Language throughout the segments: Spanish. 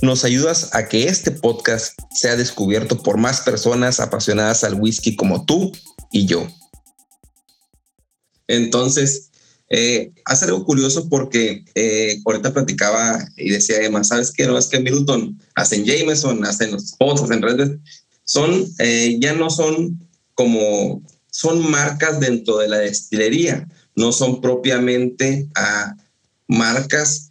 nos ayudas a que este podcast sea descubierto por más personas apasionadas al whisky como tú y yo. Entonces, eh, hace algo curioso porque eh, ahorita platicaba y decía Emma, ¿sabes qué? No es que Middleton hacen Jameson, hacen los pots, hacen redes, son, eh, ya no son como son marcas dentro de la destilería, no son propiamente a marcas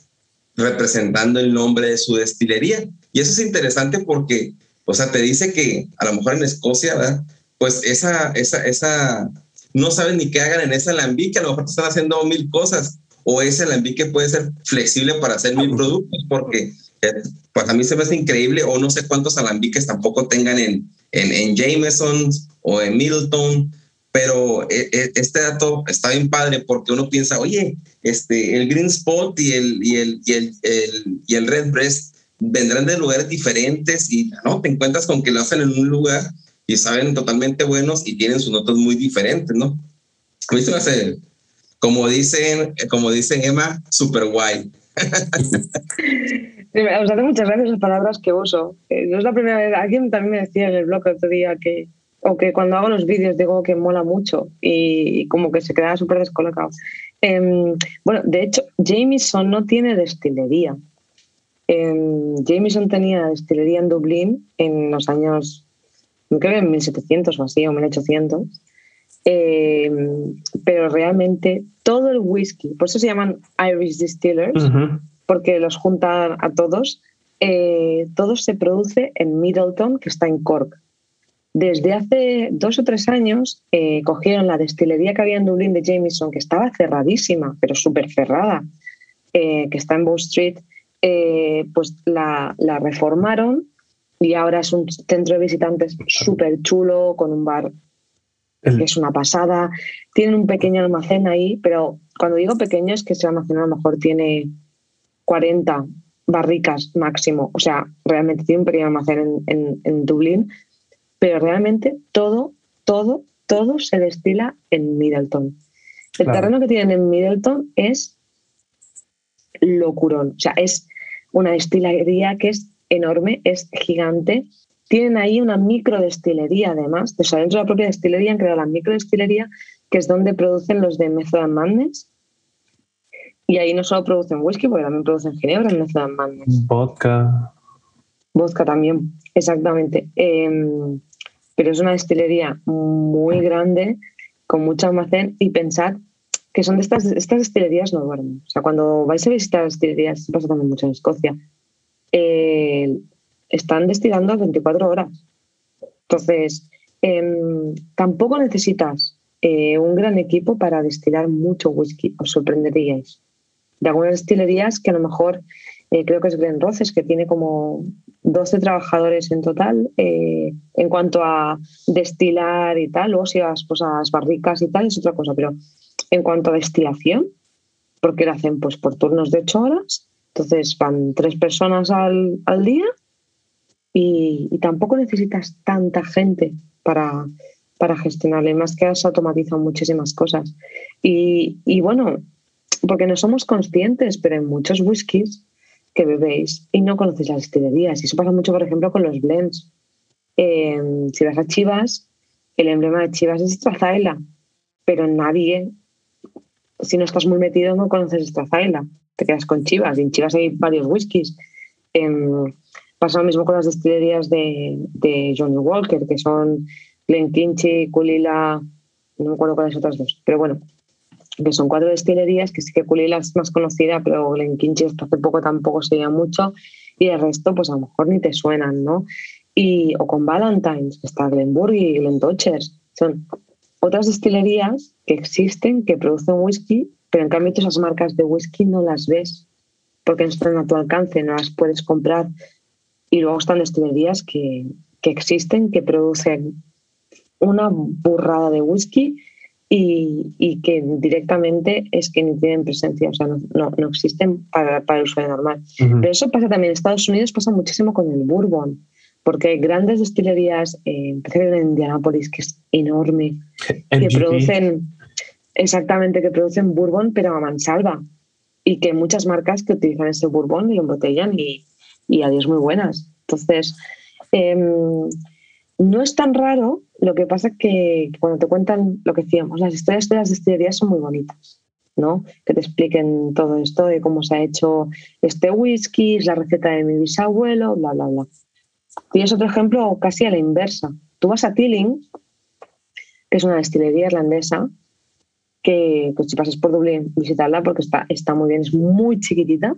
representando el nombre de su destilería. Y eso es interesante porque, o sea, te dice que a lo mejor en Escocia, ¿verdad? pues esa, esa, esa, no saben ni qué hagan en ese alambique, a lo mejor están haciendo mil cosas, o ese alambique puede ser flexible para hacer mil productos, porque pues a mí se me hace increíble, o no sé cuántos alambiques tampoco tengan en, en, en Jameson o en Middleton, pero eh, eh, este dato está bien padre porque uno piensa, oye, este, el Green Spot y el, y el, y el, y el Red Breast vendrán de lugares diferentes y no te encuentras con que lo hacen en un lugar y saben totalmente buenos y tienen sus notas muy diferentes, ¿no? A mí como dicen, como dicen Emma, super guay. Os hace muchas gracias las palabras que uso. Eh, no es la primera vez, alguien también me decía en el blog otro día que, o que cuando hago los vídeos digo que mola mucho y como que se queda súper descolocado. Em, bueno, de hecho, Jameson no tiene destilería. Em, Jameson tenía destilería en Dublín en los años, creo que en 1700 o así, o 1800. Em, pero realmente todo el whisky, por eso se llaman Irish Distillers, porque los juntan a todos, eh, todo se produce en Middleton, que está en Cork. Desde hace dos o tres años eh, cogieron la destilería que había en Dublín de Jameson, que estaba cerradísima, pero súper cerrada, eh, que está en Bow Street, eh, pues la, reformaron y ahora es un centro de visitantes súper chulo, con un bar que es una pasada. Tienen un pequeño almacén ahí, pero cuando digo pequeño es que ese almacén a lo mejor tiene 40 barricas máximo. O sea, realmente tiene un pequeño almacén en, en Dublín pero realmente todo, todo, todo se destila en Middleton. El terreno que tienen en Middleton es locurón. O sea, es una destilería que es enorme, es gigante. Tienen ahí una microdestilería además. O sea, dentro de la propia destilería han creado la microdestilería, que es donde producen los de Method Madness. Y ahí no solo producen whisky, porque también producen ginebra en Method Madness. Vodka. Vodka también, exactamente. Em, pero es una destilería muy grande, con mucho almacén y pensad que son de estas, estas destilerías no duermen. O sea, cuando vais a visitar destilerías, pasa también mucho en Escocia, eh, están destilando 24 horas. Entonces, em, tampoco necesitas eh, un gran equipo para destilar mucho whisky, os sorprenderíais. De algunas destilerías que a lo mejor, eh, creo que es Glen Roces, que tiene como 12 trabajadores en total eh, en cuanto a destilar y tal. Luego si las barricas y tal es otra cosa, pero en cuanto a destilación, porque lo hacen pues por turnos de 8 horas, entonces van tres personas al, día y, tampoco necesitas tanta gente para, para gestionarle, más que se automatizan muchísimas cosas. Y, y bueno, porque no somos conscientes, pero en muchos whiskies que bebéis y no conocéis las destilerías. Y eso pasa mucho, por ejemplo, con los blends. Em, si vas a Chivas, el emblema de Chivas es Strazaila, pero nadie, si no estás muy metido, no conoces Strazaila. Te quedas con Chivas y en Chivas hay varios whiskies. Em, pasa lo mismo con las destilerías de, Johnny Walker, que son Glenkinchie, Kulila, no me acuerdo cuáles otras dos, pero bueno, que son cuatro destilerías, que sí que Culila es más conocida, pero Glenkinchie hasta hace poco tampoco se veía mucho, y el resto pues a lo mejor ni te suenan, ¿no? Y, o con Valentine's, está Glenburg y Glentochers, son otras destilerías que existen, que producen whisky, pero en cambio esas marcas de whisky no las ves, porque no están a tu alcance, no las puedes comprar. Y luego están destilerías que, que existen, que producen una burrada de whisky y, que directamente es que ni tienen presencia, o sea, no, no, existen para, para, el usuario normal. Pero eso pasa también en Estados Unidos, pasa muchísimo con el bourbon, porque hay grandes destilerías, eh, en Indianapolis, que es enorme, que producen, exactamente, que producen bourbon, pero a mansalva, y que hay muchas marcas que utilizan ese bourbon y lo embotellan y, y adiós muy buenas. Entonces, em, no es tan raro, lo que pasa es que cuando te cuentan lo que decíamos, las historias de las destilerías son muy bonitas, ¿no? Que te expliquen todo esto de cómo se ha hecho este whisky, la receta de mi bisabuelo, bla, bla, bla. Tienes otro ejemplo casi a la inversa. Tú vas a Tilling, que es una destilería irlandesa, que pues, si pasas por Dublín, visitarla porque está, está muy bien, es muy chiquitita,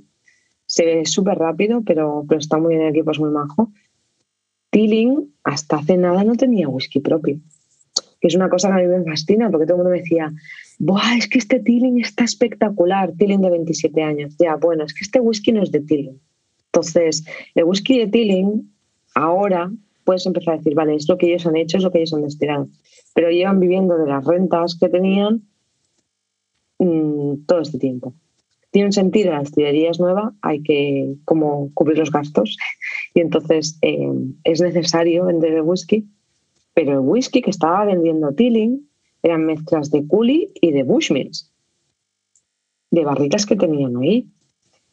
se ve súper rápido, pero, pero está muy bien, el equipo es muy majo. Tilling hasta hace nada no tenía whisky propio, que es una cosa que a mí me fascina porque todo el mundo me decía, Buah, es que este Tilling está espectacular, Tilling de 27 años. Ya, bueno, es que este whisky no es de Tilling. Entonces, el whisky de Tilling, ahora puedes empezar a decir, vale, es lo que ellos han hecho, es lo que ellos han destilado. Pero llevan viviendo de las rentas que tenían mm, todo este tiempo tiene un sentido, la destilería es nueva, hay que como cubrir los gastos y entonces eh, es necesario vender el whisky, pero el whisky que estaba vendiendo Tilling eran mezclas de Cooley y de Bushmills, de barricas que tenían ahí.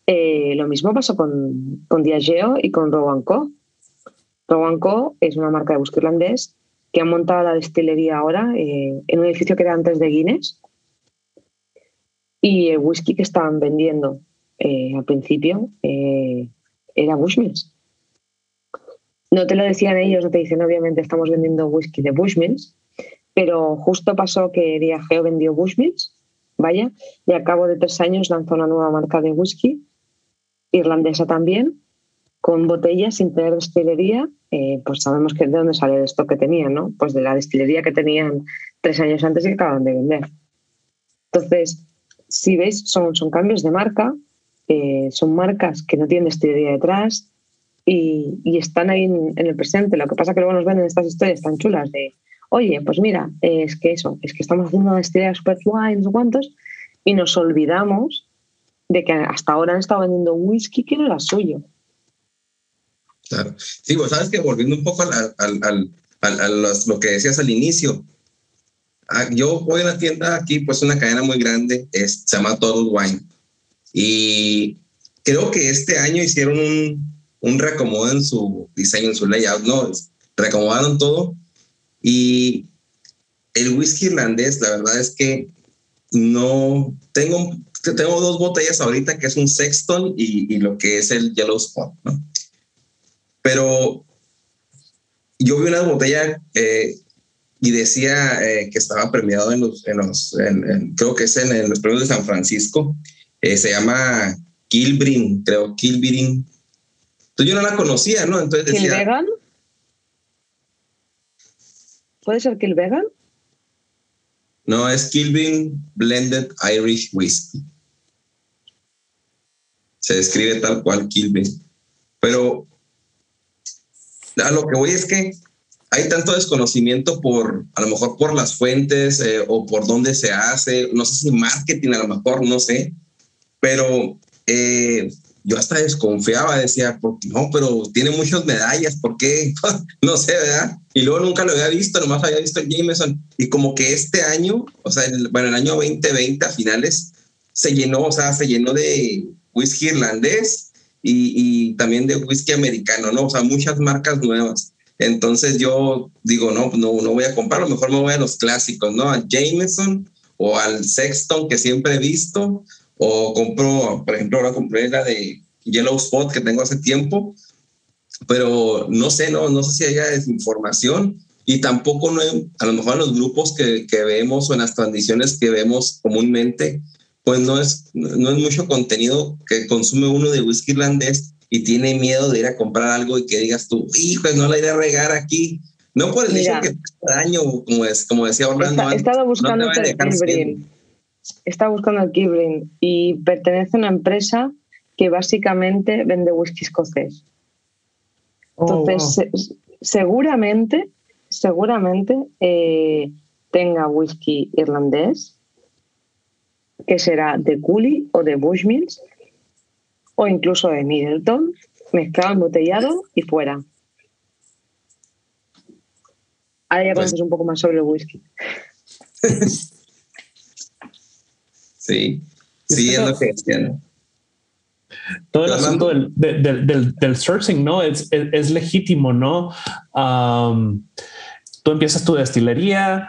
Eh, lo mismo pasó con, con Diageo y con Rowan Co. Rowan Co es una marca de whisky irlandés que ha montado la destilería ahora eh, en un edificio que era antes de Guinness, y el whisky que estaban vendiendo eh, al principio eh, era Bushmills. No te lo decían ellos, no te dicen obviamente estamos vendiendo whisky de Bushmills, pero justo pasó que Diageo vendió Bushmills, vaya, y a cabo de tres años lanzó una nueva marca de whisky, irlandesa también, con botellas sin tener destilería, eh, pues sabemos que de dónde sale esto que tenían, ¿no? Pues de la destilería que tenían tres años antes y que acaban de vender. Entonces, si veis, son, son cambios de marca, eh, son marcas que no tienen destilería detrás y, están ahí en, el presente. Lo que pasa que luego nos ven en estas historias tan chulas de, oye, pues mira, es que eso, es que estamos haciendo una destilería super wine, no sé cuántos, y nos olvidamos de que hasta ahora han estado vendiendo whisky que no era suyo. Claro. Sí, pues sabes que volviendo un poco a lo que decías al inicio, yo voy a una tienda aquí, pues una cadena muy grande, es, se llama Total Wine. Y creo que este año hicieron un, un reacomodo en su diseño, en su layout, ¿no? Reacomodaron todo. Y el whisky irlandés, la verdad es que no tengo, tengo dos botellas ahorita, que es un Sexton y, y lo que es el Yellow Spot, ¿no? Pero yo vi una botella eh, y decía eh, que estaba premiado en los, en los creo que es en, los premios de San Francisco. Eh, se llama Kilbrin, creo, Kilbrin. Entonces yo no la conocía, ¿no? Entonces decía... ¿Kilvegan? ¿Puede ser Kilvegan? No, es Kilbrin Blended Irish Whiskey. Se describe tal cual Kilbrin. Pero a lo que voy es que hay tanto desconocimiento por, a lo mejor por las fuentes eh, o por dónde se hace, no sé si marketing a lo mejor, no sé, pero eh, yo hasta desconfiaba, decía, no, pero tiene muchas medallas, ¿por qué? no sé, ¿verdad? Y luego nunca lo había visto, nomás había visto el Jameson. Y como que este año, o sea, el, bueno, el año 2020 a finales, se llenó, o sea, se llenó de whisky irlandés y, y también de whisky americano, ¿no? O sea, muchas marcas nuevas. Entonces yo digo, no, no, no voy a comprarlo, mejor me voy a los clásicos, ¿no? A Jameson o al Sexton que siempre he visto, o compro, por ejemplo, ahora compré la de Yellow Spot que tengo hace tiempo, pero no sé, no, no sé si haya desinformación y tampoco no a lo mejor en los grupos que, que, vemos o en las transmisiones que vemos comúnmente, pues no es, no es mucho contenido que consume uno de whisky irlandés y tiene miedo de ir a comprar algo y que digas tú, hijo, no la iré a regar aquí. No por el hecho que te daño, como, es, como decía Orlando. He estado buscando el Kibrin. Está buscando el Kibrin y pertenece a una empresa que básicamente vende whisky escocés. Oh, Entonces, seguramente seguramente eh, tenga whisky irlandés, que será de Cooley o de Bushmills, o incluso de Middleton, mezclado, embotellado y fuera. Ahora ya pues conoces un poco más sobre el whisky. sí, sí, es lo que decían. Todo el asunto del, del, del, sourcing, ¿no? Es, es, legítimo, ¿no? tú empiezas tu destilería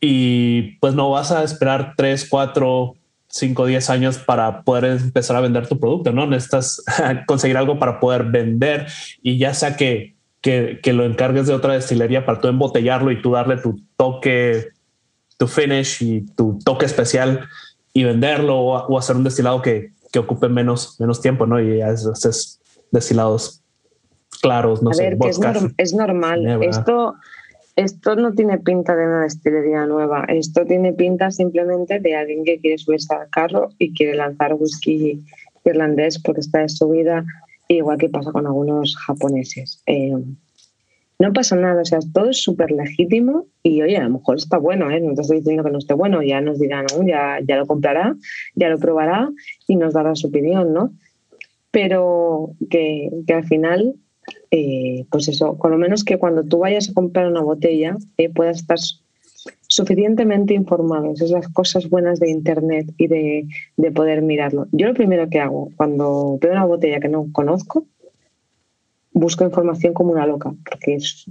y pues no vas a esperar tres, cuatro, cinco, diez años para poder empezar a vender tu producto, ¿no? Necesitas conseguir algo para poder vender y ya sea que, que, que lo encargues de otra destilería para tú embotellarlo y tú darle tu toque, tu finish y tu toque especial y venderlo o, hacer un destilado que, que, ocupe menos, menos tiempo, ¿no? Y haces destilados claros, no sé. es, normal. Esto esto no tiene pinta de una destilería nueva, esto tiene pinta simplemente de alguien que quiere subirse al carro y quiere lanzar whisky irlandés porque está de subida, igual que pasa con algunos japoneses. Eh, no pasa nada, o sea, todo es súper legítimo y oye, a lo mejor está bueno, ¿eh? no te estoy diciendo que no esté bueno, ya nos dirán, ya, ya lo comprará, ya lo probará y nos dará su opinión, ¿no? Pero que, que al final eh, pues eso, con lo menos que cuando tú vayas a comprar una botella eh, puedas estar suficientemente informado. Esas son las cosas buenas de Internet y de, poder mirarlo. Yo lo primero que hago cuando veo una botella que no conozco, busco información como una loca, porque es,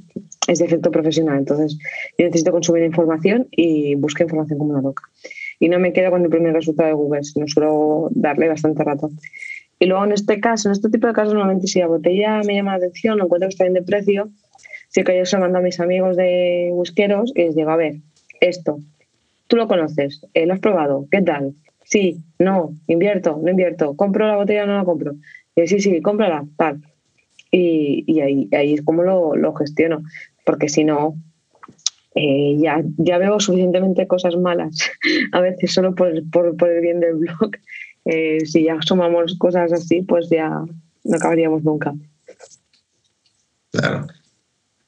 es de efecto profesional. Entonces, yo necesito consumir información y busco información como una loca. Y no me quedo con el primer resultado de Google, sino suelo darle bastante rato. Y luego en este caso, en este tipo de casos, normalmente si la botella me llama la atención, lo encuentro que está bien de precio, sí que yo se lo mando a mis amigos de whiskeros y les digo, a ver, esto, tú lo conoces, eh, lo has probado, ¿qué tal? Sí, no, invierto, no invierto, compro la botella, no la compro. Y sí, sí, cómprala, tal. Y, y ahí, ahí es como lo, lo gestiono, porque si no, eh, ya, ya veo suficientemente cosas malas, a veces solo por, por, por el bien del blog, eh, si ya sumamos cosas así, pues ya no acabaríamos nunca. Claro.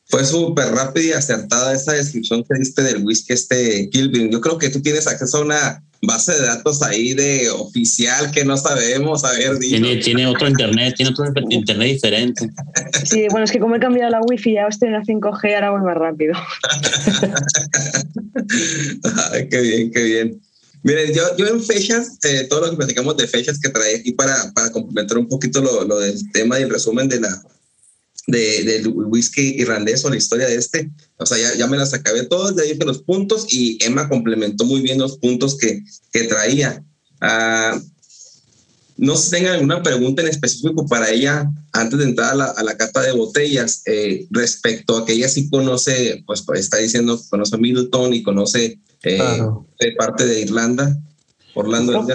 Fue súper rápida y acertada esa descripción que diste del whisky este Kilvin. Yo creo que tú tienes acceso a una base de datos ahí de oficial que no sabemos. A ver, tiene, tiene otro internet, tiene otro internet diferente. Sí, bueno, es que como he cambiado la wifi, ya estoy en la 5G, ahora voy más rápido. Ay, qué bien, qué bien. Miren, yo, yo en fechas, eh, todo lo que platicamos de fechas que trae aquí para, para complementar un poquito lo, lo, del tema y el resumen de la, de, del whisky irlandés o la historia de este, o sea, ya, ya me las acabé todas, ya dije los puntos y Emma complementó muy bien los puntos que, que traía. Uh, no sé si tengan alguna pregunta en específico para ella antes de entrar a la, a la cata de botellas eh, respecto a que ella sí conoce, pues, pues está diciendo, conoce Middleton y conoce eh, de parte de Irlanda, Orlando.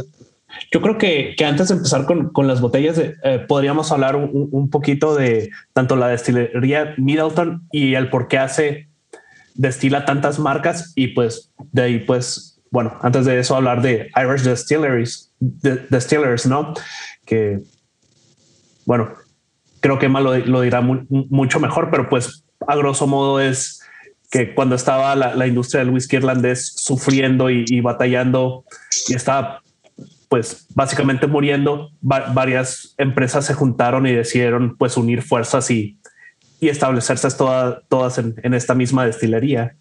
Yo creo que, que, antes de empezar con, con las botellas, eh, podríamos hablar un, un, poquito de tanto la destilería Middleton y el por qué hace, destila tantas marcas y pues de ahí pues, bueno, antes de eso hablar de Irish Distilleries, Distillers, ¿no? Que, bueno, creo que Emma lo, lo dirá mucho mejor, pero pues a grosso modo es que cuando estaba la, industria del whisky irlandés sufriendo y, batallando y estaba pues básicamente muriendo, varias empresas se juntaron y decidieron pues unir fuerzas y, y establecerse toda, todas en, esta misma destilería.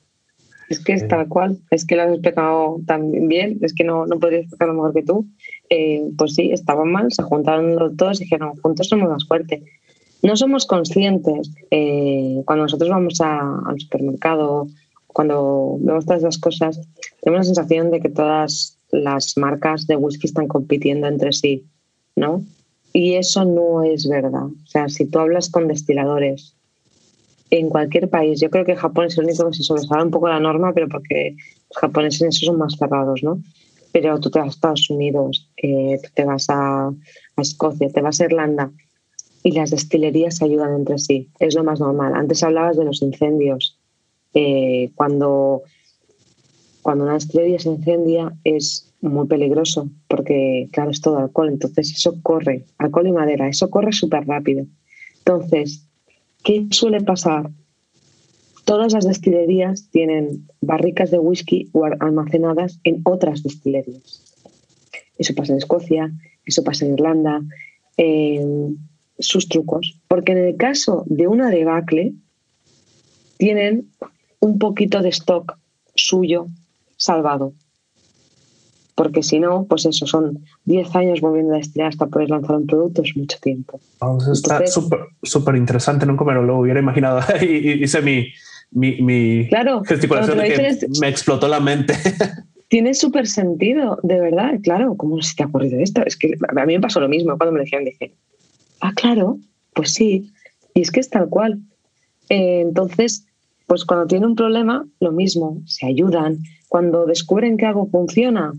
Es que es tal cual, es que lo has explicado tan bien, es que no, no podría explicarlo mejor que tú. Eh, pues sí, estaban mal, se juntaron todos y dijeron, juntos somos más fuertes no somos conscientes eh, cuando nosotros vamos al supermercado, cuando vemos todas esas cosas, tenemos la sensación de que todas las marcas de whisky están compitiendo entre sí, ¿no? Y eso no es verdad. O sea, si tú hablas con destiladores en cualquier país. Yo creo que Japón es el único que se sobresale un poco la norma, pero porque los japoneses en eso son más cerrados, ¿no? Pero tú te vas a Estados Unidos, eh, tú te vas a, Escocia, te vas a Irlanda y las destilerías se ayudan entre sí. Es lo más normal. Antes hablabas de los incendios. Eh, cuando, cuando una destilería se incendia es muy peligroso porque, claro, es todo alcohol. Entonces eso corre, alcohol y madera, eso corre súper rápido. Entonces, ¿qué suele pasar? Todas las destilerías tienen barricas de whisky almacenadas en otras destilerías. Eso pasa en Escocia, eso pasa en Irlanda, sus trucos. Porque en el caso de una debacle, tienen un poquito de stock suyo salvado. Porque si no, pues eso, son 10 años moviendo la estrella hasta poder lanzar un producto, es mucho tiempo. está súper interesante, nunca me lo hubiera imaginado. y hice mi, mi, mi claro, gesticulación me explotó la mente. tiene súper sentido, de verdad, claro, ¿cómo se te ha ocurrido esto? Es que a mí me pasó lo mismo cuando me decían, dije, ah, claro, pues sí, y es que es tal cual. Eh, entonces, pues cuando tiene un problema, lo mismo, se ayudan. Cuando descubren que algo funciona,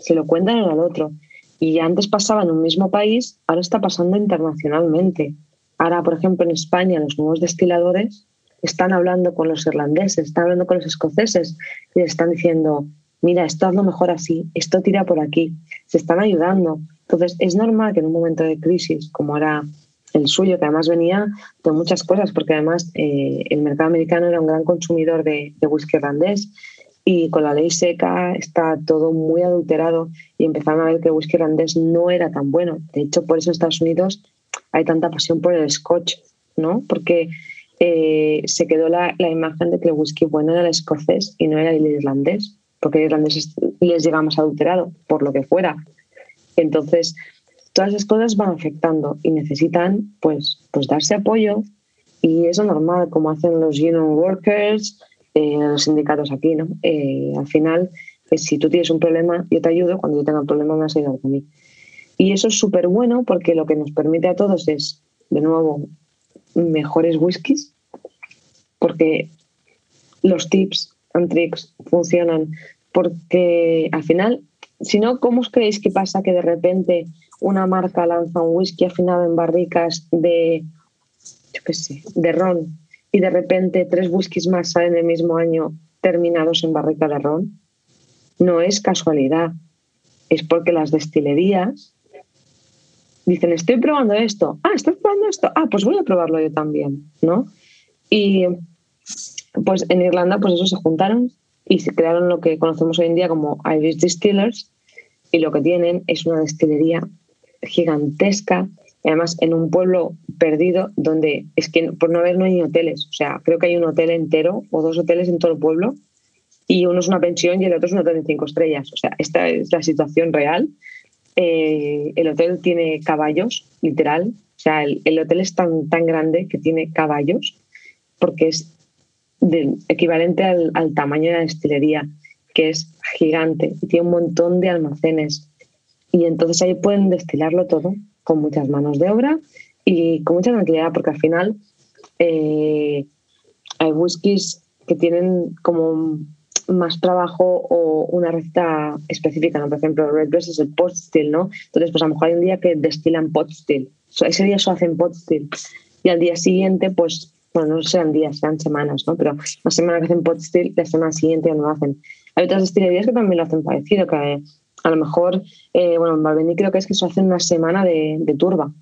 se lo cuentan al otro. Y antes pasaba en un mismo país, ahora está pasando internacionalmente. Ahora, por ejemplo, en España, los nuevos destiladores están hablando con los irlandeses, están hablando con los escoceses y les están diciendo, mira, esto hazlo mejor así, esto tira por aquí, se están ayudando. Entonces, es normal que en un momento de crisis, como era el suyo, que además venía de muchas cosas, porque además eh, el mercado americano era un gran consumidor de, whisky irlandés y con la ley seca está todo muy adulterado y empezaron a ver que el whisky irlandés no era tan bueno. De hecho, por eso en Estados Unidos hay tanta pasión por el scotch, ¿no? Porque eh, se quedó la, la, imagen de que el whisky bueno era el escocés y no era el irlandés porque el irlandés les llegamos adulterado, por lo que fuera. Entonces, todas esas cosas van afectando y necesitan pues, pues darse apoyo y eso normal, como hacen los union workers, eh, los sindicatos aquí, ¿no? Eh, al final, pues, si tú tienes un problema, yo te ayudo, cuando yo tenga un problema me vas a ayudar a mí. Y eso es súper bueno porque lo que nos permite a todos es, de nuevo, mejores whiskies, porque los tips and tricks funcionan porque al final, si no, ¿cómo os creéis que pasa que de repente una marca lanza un whisky afinado en barricas de, yo qué sé, de ron y de repente tres whiskies más salen el mismo año terminados en barrica de ron? No es casualidad, es porque las destilerías dicen, estoy probando esto, ah, estás probando esto, ah, pues voy a probarlo yo también, ¿no? Y pues en Irlanda, pues eso se juntaron y se crearon lo que conocemos hoy en día como Irish Distillers y lo que tienen es una destilería gigantesca, además en un pueblo perdido donde es que por no haber no hay hoteles, o sea, creo que hay un hotel entero o dos hoteles en todo el pueblo y uno es una pensión y el otro es un hotel de cinco estrellas, o sea, esta es la situación real. Eh, el hotel tiene caballos, literal, o sea, el, el hotel es tan, tan grande que tiene caballos porque es equivalente al, tamaño de la destilería, que es gigante y tiene un montón de almacenes. Y entonces ahí pueden destilarlo todo con muchas manos de obra y con mucha tranquilidad, porque al final eh, hay whiskies que tienen como más trabajo o una receta específica, ¿no? Por ejemplo, Red Dress es el pot still, ¿no? Entonces, pues a lo mejor hay un día que destilan pot still. ese día eso hacen pot still. Y al día siguiente, pues bueno, no sean días, sean semanas, ¿no? Pero una semana que hacen pot still, la semana siguiente ya no lo hacen. Hay otras destilerías que también lo hacen parecido, que a lo mejor, eh, bueno, en Balvenie creo que es que eso hacen una semana de, turba.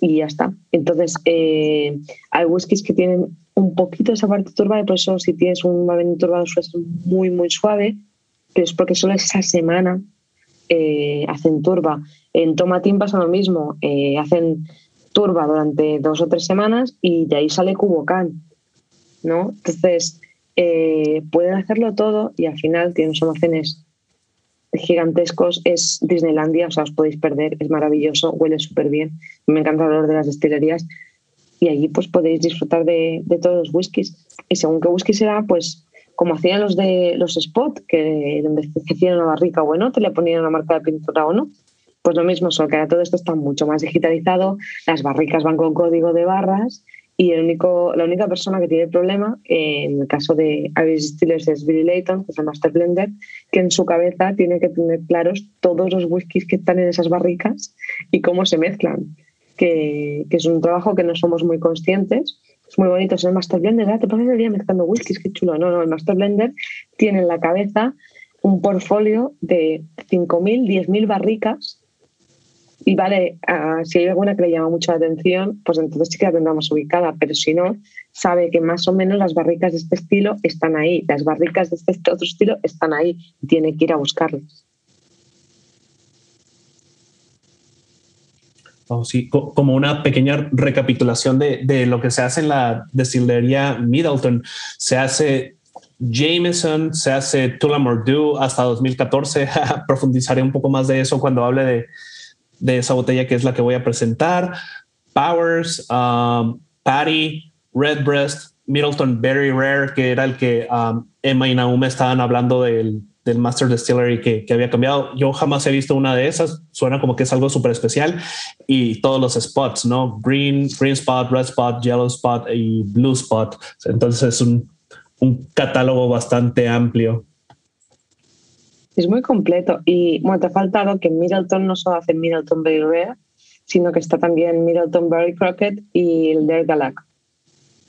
Y ya está. Entonces, eh, hay whiskies que tienen un poquito esa parte turba, y por eso si tienes un Balvenie turbado suele ser muy, muy suave, pero es porque solo esa semana eh, hacen turba. En Tomatín pasa lo mismo, hacen turba durante dos o tres semanas y de ahí sale Cubocán, ¿no? Entonces, pueden hacerlo todo y al final tienen almacenes gigantescos. Es Disneylandia, o sea, os podéis perder, es maravilloso, huele súper bien. Me encanta el olor de las destilerías y allí pues podéis disfrutar de, todos los whiskies. Y según qué whisky será, pues como hacían los de los spot, que donde hacían una barrica o no, te le ponían una marca de pintura o no, pues lo mismo, solo que ahora todo esto está mucho más digitalizado, las barricas van con código de barras Y el único, la única persona que tiene problema, eh, en el caso de Irish Distillers, es Billy Layton, que es el Master Blender, que en su cabeza tiene que tener claros todos los whiskies que están en esas barricas y cómo se mezclan. Que, que es un trabajo que no somos muy conscientes. Es muy bonito ser el Master Blender, ¿eh? te pones el día mezclando whiskies, qué chulo. No, no, el Master Blender tiene en la cabeza un portfolio de 5.000, 10.000 barricas y vale, uh, si hay alguna que le llama mucho la atención, pues entonces sí que la tendrá más ubicada, pero si no, sabe que más o menos las barricas de este estilo están ahí, las barricas de este otro estilo están ahí y tiene que ir a buscarlas. Oh, sí, como una pequeña recapitulación de, de, lo que se hace en la destilería Middleton. Se hace Jameson, se hace Tullamore Dew hasta 2014. Profundizaré un poco más de eso cuando hable de, de esa botella que es la que voy a presentar. Powers, um, Patty, Redbreast, Middleton Very Rare, que era el que um, Emma y Naum estaban hablando del, del Master Distillery que, que, había cambiado. Yo jamás he visto una de esas. Suena como que es algo súper especial. Y todos los spots, ¿no? Green, green spot, red spot, yellow spot y blue spot. Entonces es un, un catálogo bastante amplio. Es muy completo. Y bueno, te ha faltado que Middleton no solo hace Middleton Berry Rare, sino que está también Middleton Berry Crockett y el Der Galac,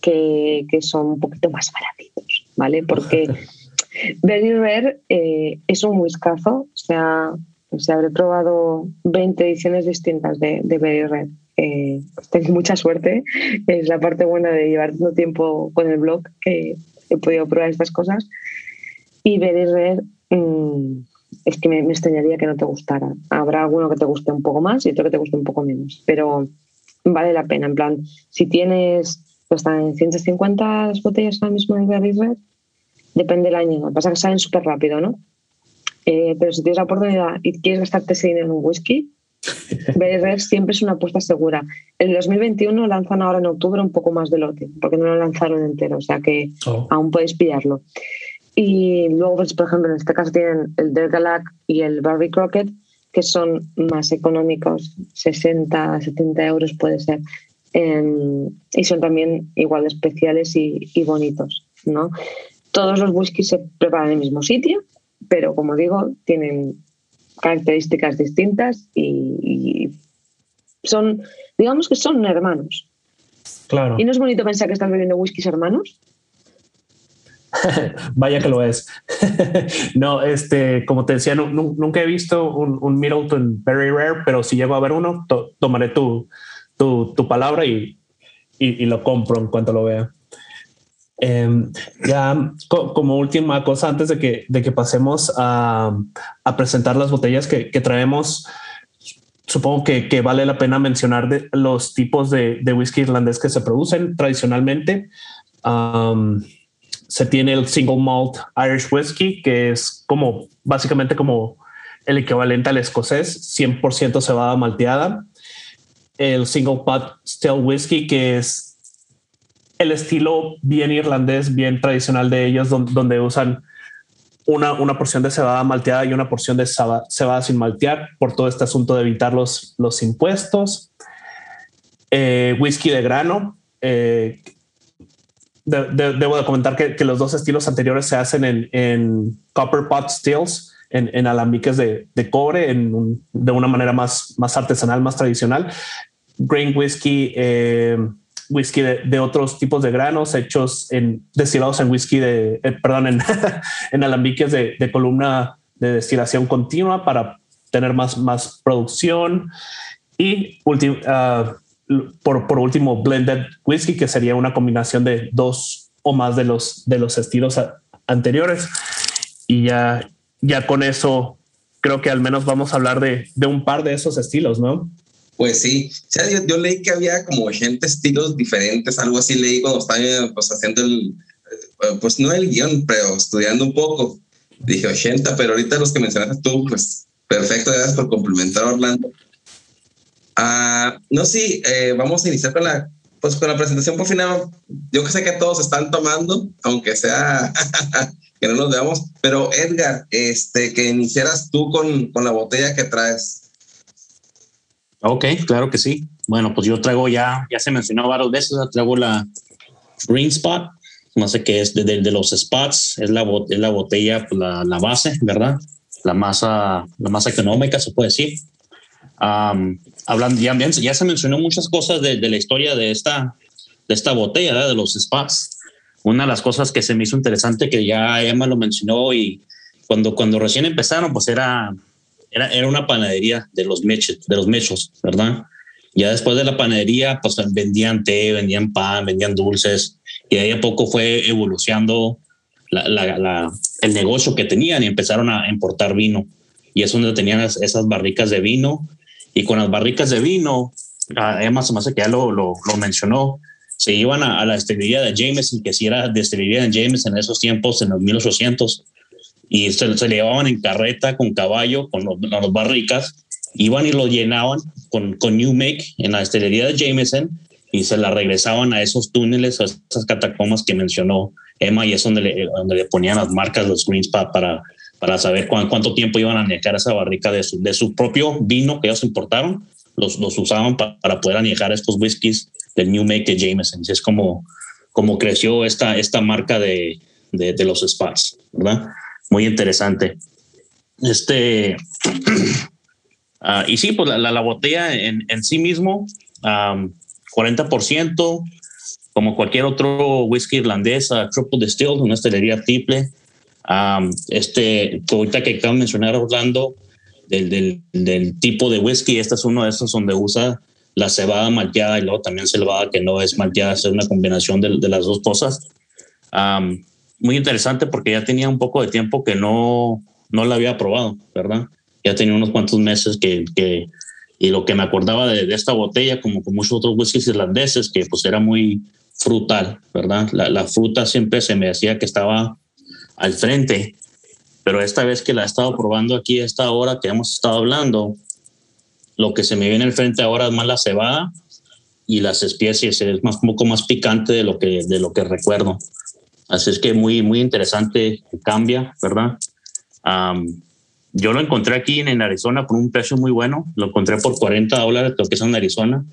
que, que, son un poquito más baratitos, ¿vale? Porque Berry Rare eh, es un whiskazo, o sea, se habré probado 20 ediciones distintas de, de Berry Rare. Eh, tenéis mucha suerte, es la parte buena de llevar tanto tiempo con el blog que he podido probar estas cosas. Y Berry Rare es que me, extrañaría que no te gustara. Habrá alguno que te guste un poco más y otro que te guste un poco menos, pero vale la pena. En plan, si tienes, pues están en 150 botellas ahora mismo en Berry Red, depende del año. Lo que pasa es que salen súper rápido, ¿no? Eh, pero si tienes la oportunidad y quieres gastarte ese dinero en un whisky, Berry Red siempre es una apuesta segura. El 2021 lanzan ahora en octubre un poco más de lote, porque no lo lanzaron entero, o sea que oh. aún podéis pillarlo. Y luego, pues, por ejemplo, en este caso tienen el Del Galac y el Barbie Crockett, que son más económicos, 60, 70 euros puede ser. Eh, y son también igual especiales y, y, bonitos. ¿no? Todos los whiskies se preparan en el mismo sitio, pero como digo, tienen características distintas y, y son, digamos que son hermanos. Claro. Y no es bonito pensar que estás bebiendo whiskies hermanos. Vaya que lo es. no, este, como te decía, nunca he visto un, un, Middleton Very Rare, pero si llego a ver uno, tomaré tu, tu, tu palabra y, y, lo compro en cuanto lo vea. Eh, ya co como última cosa, antes de que, de que pasemos a, a presentar las botellas que, que traemos, supongo que, vale la pena mencionar de los tipos de, de whisky irlandés que se producen tradicionalmente. Se tiene el single malt Irish whiskey, que es como básicamente como el equivalente al escocés, 100% cebada malteada. El single pot still whiskey, que es el estilo bien irlandés, bien tradicional de ellos, donde, usan una, una, porción de cebada malteada y una porción de cebada, sin maltear por todo este asunto de evitar los, los impuestos. Eh, whisky de grano, eh, debo de comentar que, los dos estilos anteriores se hacen en, copper pot stills, en, alambiques de, cobre, de una manera más, más artesanal, más tradicional. Grain whisky, eh, whisky de, otros tipos de granos hechos en destilados en whisky de, eh, perdón, en, alambiques de, columna de destilación continua para tener más, más producción. Y último, uh, por, por último, blended whisky, que sería una combinación de dos o más de los, de los estilos anteriores. Y ya, ya con eso creo que al menos vamos a hablar de, de un par de esos estilos, ¿no? Pues sí, o sea, yo, yo, leí que había como 80 estilos diferentes, algo así leí cuando estaba pues, haciendo el, eh, pues no el guion, pero estudiando un poco. Dije 80, pero ahorita los que mencionaste tú, pues perfecto, gracias por complementar, Orlando. Uh, no, sí, eh, vamos a iniciar con la, pues, con la presentación por final. Yo que sé que todos están tomando, aunque sea que no nos veamos, pero Edgar, este, que iniciaras tú con, con la botella que traes. Ok, claro que sí. Bueno, pues yo traigo ya, ya se mencionó varias veces, traigo la Green Spot, no sé qué es, de, de, los spots, es la, botella, pues la, base, ¿verdad? La masa, la masa económica, se puede decir. Hablando, ya, ya se mencionó muchas cosas de, de, la historia de esta, de esta botella, ¿verdad? de los spots. Una de las cosas que se me hizo interesante, que ya Emma lo mencionó y cuando, cuando recién empezaron, pues era, era, era una panadería de los, mechos, de los mechos, ¿verdad? Ya después de la panadería, pues vendían té, vendían pan, vendían dulces, y ahí a poco fue evolucionando la, la, la, el negocio que tenían y empezaron a importar vino. Y es donde tenían esas barricas de vino. Y con las barricas de vino, además, más que ya lo, lo, lo mencionó, se iban a, a, la destilería de Jameson, que si era destilería de Jameson en esos tiempos, en los 1800, y se, se llevaban en carreta con caballo, con los, las barricas, iban y lo llenaban con, con New Make en la destilería de Jameson y se la regresaban a esos túneles, a esas catacombas que mencionó Emma, y es donde le, donde le ponían las marcas, los greens para, para saber cuán, cuánto tiempo iban a añejar esa barrica de su, de su propio vino que ellos importaron, los, los usaban para, para poder añejar estos whiskies del New Make de Jameson. Es como, como creció esta, esta marca de, de, de los spots, ¿verdad? Muy interesante. Este, uh, y sí, pues la, la, la botella en, en, sí mismo, um, 40%, como cualquier otro whisky irlandés, uh, triple distilled, una estelería triple. Um, este, ahorita que acabo de mencionar Orlando, del, del, del, tipo de whisky, este es uno de esos donde usa la cebada malteada y luego también cebada que no es malteada, es una combinación de, de las dos cosas. Um, muy interesante porque ya tenía un poco de tiempo que no, no la había probado, ¿verdad? Ya tenía unos cuantos meses que, que y lo que me acordaba de, de, esta botella, como con muchos otros whiskies irlandeses, que pues era muy frutal, ¿verdad? La, la, fruta siempre se me decía que estaba al frente, pero esta vez que la he estado probando aquí, esta hora que hemos estado hablando, lo que se me viene al frente ahora es más la cebada y las especies, es más, un poco más picante de lo que, de lo que recuerdo. Así es que muy, muy interesante, cambia, ¿verdad? Um, yo lo encontré aquí en, Arizona por un precio muy bueno. Lo encontré por 40 dólares, lo que es en Arizona.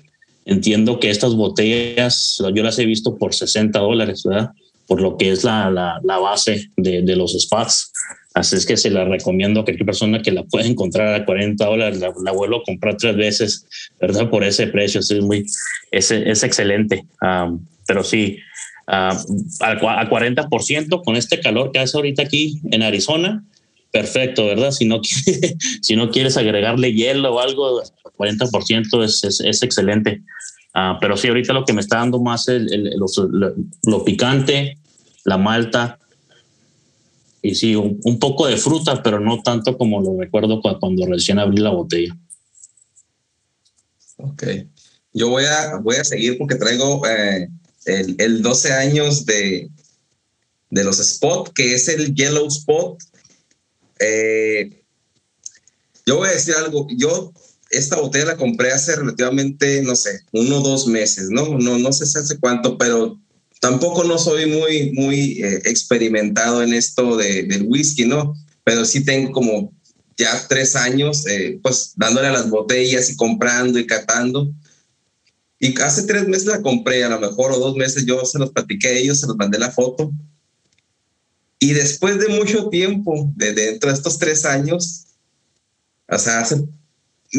Entiendo que estas botellas yo las he visto por 60 dólares, ¿verdad? Por lo que es la, la, la base de, de, los spots. Así es que se la recomiendo a cualquier persona que la pueda encontrar a 40 dólares. La, la, vuelvo a comprar tres veces, ¿verdad? Por ese precio. Es, muy, es, es excelente. Um, pero sí, uh, a, a 40% con este calor que hace ahorita aquí en Arizona, perfecto, ¿verdad? Si no, si no quieres agregarle hielo o algo, 40% es, es, es excelente. Uh, pero sí, ahorita lo que me está dando más es el, el, lo, lo, picante, la malta, y sí, un, poco de fruta, pero no tanto como lo recuerdo cuando, cuando recién abrí la botella. Ok. Yo voy a, voy a seguir porque traigo eh, el, el 12 años de, de los Spot, que es el Yellow Spot eh, yo voy a decir algo, yo esta botella la compré hace relativamente, no sé, uno o dos meses, ¿no? No, no sé hace cuánto, pero tampoco no soy muy, muy eh, experimentado en esto de, del whisky, ¿no? Pero sí tengo como ya tres años, eh, pues dándole a las botellas y comprando y catando. Y hace tres meses la compré, a lo mejor, o dos meses yo se los platiqué a ellos, se los mandé la foto. Y después de mucho tiempo, de dentro de estos tres años, o sea,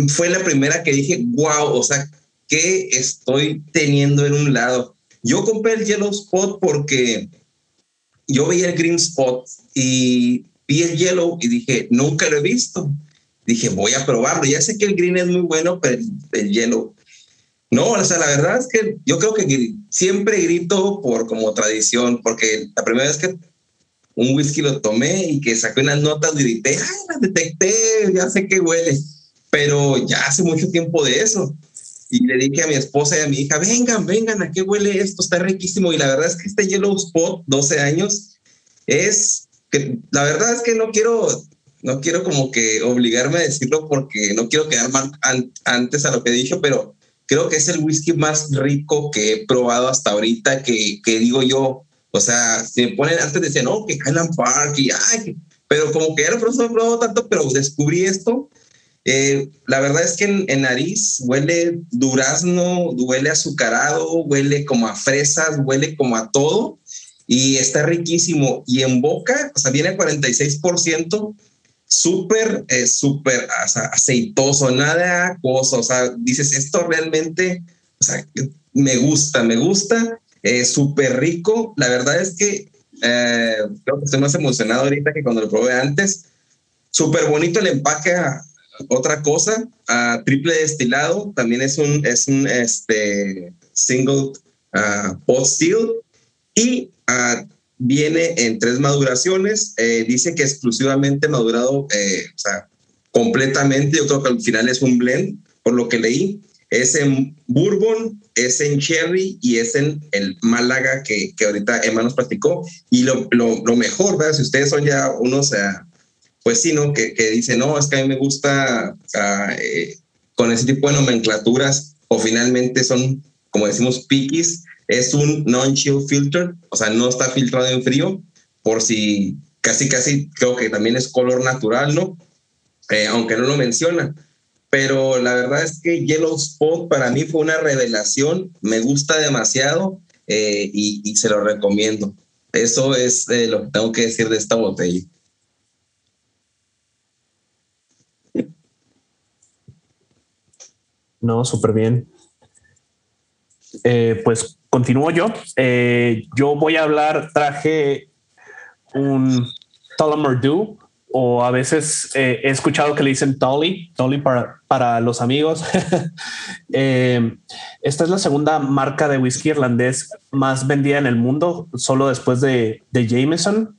fue la primera que dije, wow, o sea, ¿qué estoy teniendo en un lado? Yo compré el Yellow Spot porque yo veía el Green Spot y vi el Yellow y dije, nunca lo he visto. Dije, voy a probarlo. Ya sé que el Green es muy bueno, pero el, el Yellow. No, o sea, la verdad es que yo creo que siempre grito por como tradición, porque la primera vez que un whisky lo tomé y que saqué unas notas grité, ¡ay, las detecté! Ya sé que huele. Pero ya hace mucho tiempo de eso. Y le dije a mi esposa y a mi hija, vengan, vengan, ¿a qué huele esto? Está riquísimo. Y la verdad es que este Yellow Spot, 12 años, es que la verdad es que no quiero, no quiero como que obligarme a decirlo porque no quiero quedar mal an antes a lo que he dicho, pero creo que es el whisky más rico que he probado hasta ahorita, que, que digo yo, o sea, se ponen, antes decían, no, que Highland Park y ay, pero como que ya no he probado tanto, pero descubrí esto Eh, la verdad es que en, nariz huele durazno, huele azucarado, huele como a fresas, huele como a todo y está riquísimo. Y en boca, o sea, viene 46%, súper, eh, súper aceitoso, nada acuoso. O sea, dices, esto realmente, o sea, me gusta, me gusta, eh, súper rico. La verdad es que eh, creo que estoy más emocionado ahorita que cuando lo probé antes. Súper bonito el empaque. Otra cosa, a triple destilado, también es un, es un este, single uh, pot still y uh, viene en tres maduraciones. Eh, dice que exclusivamente madurado, eh, o sea, completamente. Yo creo que al final es un blend, por lo que leí. Es en bourbon, es en cherry y es en el Málaga que, que ahorita Emma nos platicó. Y lo, lo, lo mejor, ¿verdad? Si ustedes son ya unos, pues sí, ¿no? Que, que dicen, no, es que a mí me gusta eh, con ese tipo de nomenclaturas o finalmente son, como decimos, piquis es un non-chill filter, o sea, no está filtrado en frío, por si casi, casi creo que también es color natural, ¿no? Eh, aunque no lo menciona. Pero la verdad es que Yellow Spot para mí fue una revelación, me gusta demasiado eh, y, se lo recomiendo. Eso es lo que tengo que decir de esta botella. No, súper bien. pues continúo yo. Eh, yo voy a hablar, traje un Tullamore Dew, o a veces eh, he escuchado que le dicen Tully, Tully para, para los amigos. Eh, esta es la segunda marca de whisky irlandés más vendida en el mundo, solo después de, de Jameson.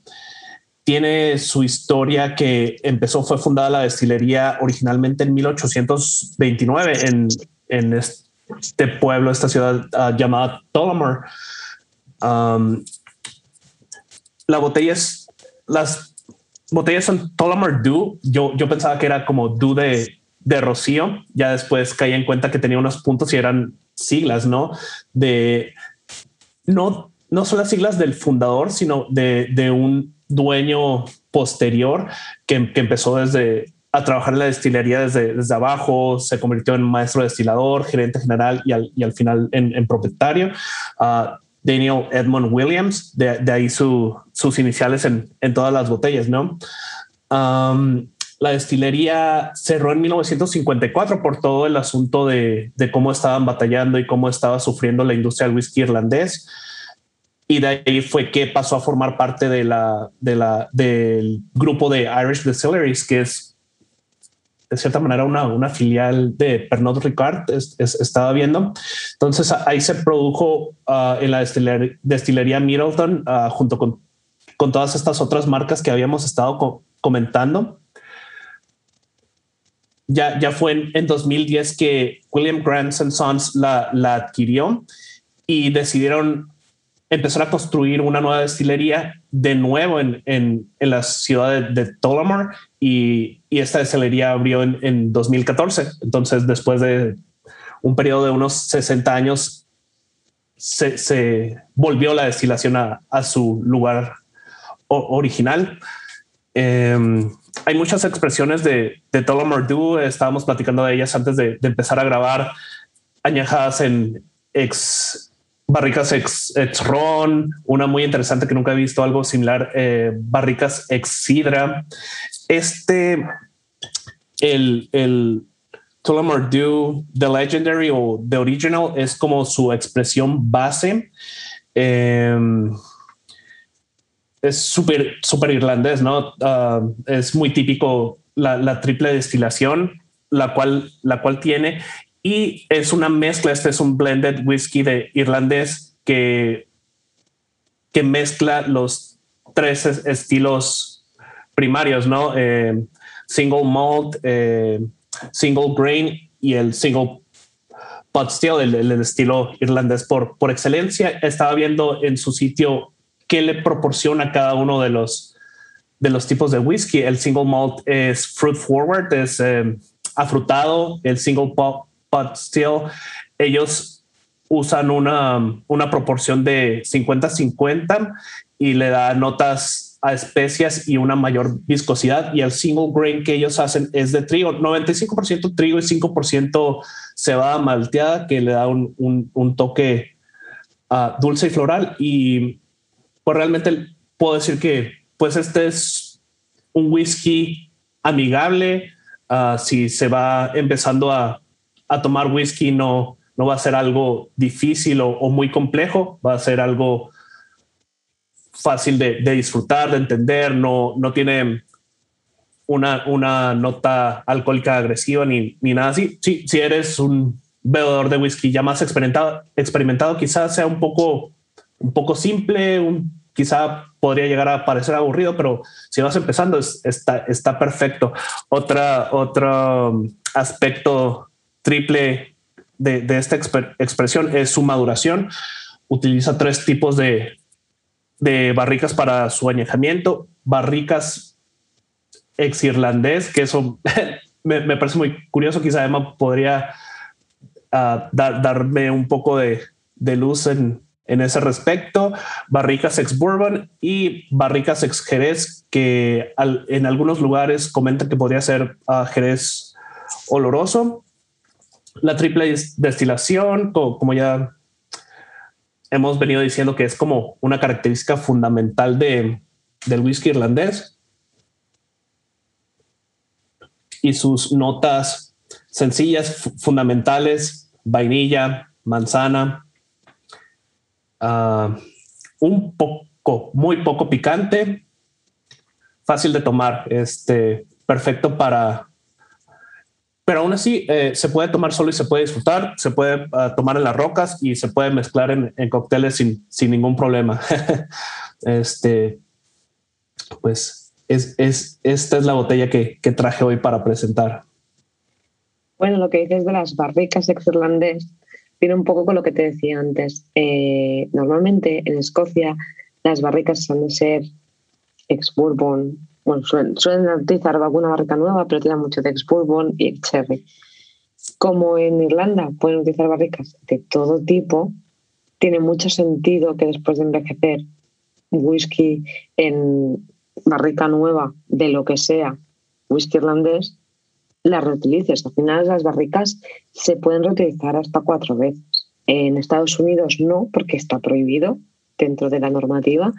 Tiene su historia que empezó, fue fundada la destilería originalmente en 1829 en, en, este pueblo, esta ciudad ah, llamada Tullamore. la botella es, las botellas son Tullamore Dew. Yo, yo pensaba que era como Dew de, de Rocío. Ya después caí en cuenta que tenía unos puntos y eran siglas, ¿no? De no, no son las siglas del fundador, sino de, de un dueño posterior que, que empezó desde a trabajar en la destilería desde, desde abajo, se convirtió en maestro destilador, gerente general y al, y al final en, propietario. Uh, Daniel Edmund Williams, de, de ahí su, sus iniciales en, en, todas las botellas, ¿no? Um, la destilería cerró en 1954 por todo el asunto de, de, cómo estaban batallando y cómo estaba sufriendo la industria del whisky irlandés. Y de ahí fue que pasó a formar parte de la, de la, del grupo de Irish Distilleries, que es de cierta manera una, una filial de Pernod Ricard, estaba viendo. Entonces ahí se produjo ah, en la destilería, Middleton ah, junto con, con todas estas otras marcas que habíamos estado comentando. Ya, ya fue en, 2010 que William Grant Sons la, la adquirió y decidieron empezar a construir una nueva destilería de nuevo en, en, en la ciudad de, de y, y, esta destilería abrió en, en, 2014. Entonces, después de un periodo de unos 60 años, se, se volvió la destilación a, a su lugar original. Eh, hay muchas expresiones de, de Tullamore Dew, estábamos platicando de ellas antes de, de empezar a grabar, añejadas en ex barricas ex, ron, una muy interesante que nunca he visto algo similar, eh, barricas ex sidra. Este, el, el Tullamore Dew, The Legendary o The Original es como su expresión base. Em, es súper, súper irlandés, ¿no? Ah, es muy típico la, la, triple destilación, la cual, la cual tiene y es una mezcla, este es un blended whisky de irlandés que, que mezcla los tres estilos primarios, ¿no? Eh, single malt, eh, single grain y el single pot still, el, estilo irlandés por, por excelencia. Estaba viendo en su sitio qué le proporciona cada uno de los, de los tipos de whisky. El single malt es fruit forward, es eh, afrutado. El single pot but still ellos usan una, una proporción de 50-50 y le da notas a especias y una mayor viscosidad. Y el single grain que ellos hacen es de trigo, 95% trigo y 5% cebada malteada que le da un, un, toque uh, dulce y floral. Y pues realmente puedo decir que pues este es un whisky amigable. Uh, si se va empezando a, a, tomar whisky no, no va a ser algo difícil o, muy complejo, va a ser algo fácil de, disfrutar, de entender, no, no tiene una, una nota alcohólica agresiva ni, ni nada así. Sí, si eres un bebedor de whisky ya más experimentado, experimentado quizás sea un poco, un poco simple, un, quizá podría llegar a parecer aburrido, pero si vas empezando está, está perfecto. Otra, otro um, aspecto triple de, esta expresión es su maduración. Utiliza tres tipos de, barricas para su añejamiento, barricas ex irlandés, que eso me, parece muy curioso. Quizá Emma podría ah, darme un poco de, luz en, ese respecto. Barricas ex bourbon y barricas ex jerez, que en algunos lugares comentan que podría ser uh, jerez oloroso. La triple destilación, como ya hemos venido diciendo que es como una característica fundamental de, del whisky irlandés. Y sus notas sencillas, fundamentales, vainilla, manzana, ah, un poco, muy poco picante, fácil de tomar, este, perfecto para pero aún así eh, se puede tomar solo y se puede disfrutar, se puede ah, tomar en las rocas y se puede mezclar en, en cócteles sin, sin, ningún problema. este, pues es, es, esta es la botella que, que, traje hoy para presentar. Bueno, lo que dices de las barricas ex-irlandés viene un poco con lo que te decía antes. Eh, normalmente en Escocia las barricas han de ser ex-bourbon, bueno, suelen, utilizar alguna barrica nueva, pero tienen mucho de ex-bourbon y ex-cherry. Como en Irlanda pueden utilizar barricas de todo tipo, tiene mucho sentido que después de envejecer whisky en barrica nueva de lo que sea, whisky irlandés, la reutilices. Al final las barricas se pueden reutilizar hasta cuatro veces. En Estados Unidos no, porque está prohibido dentro de la normativa,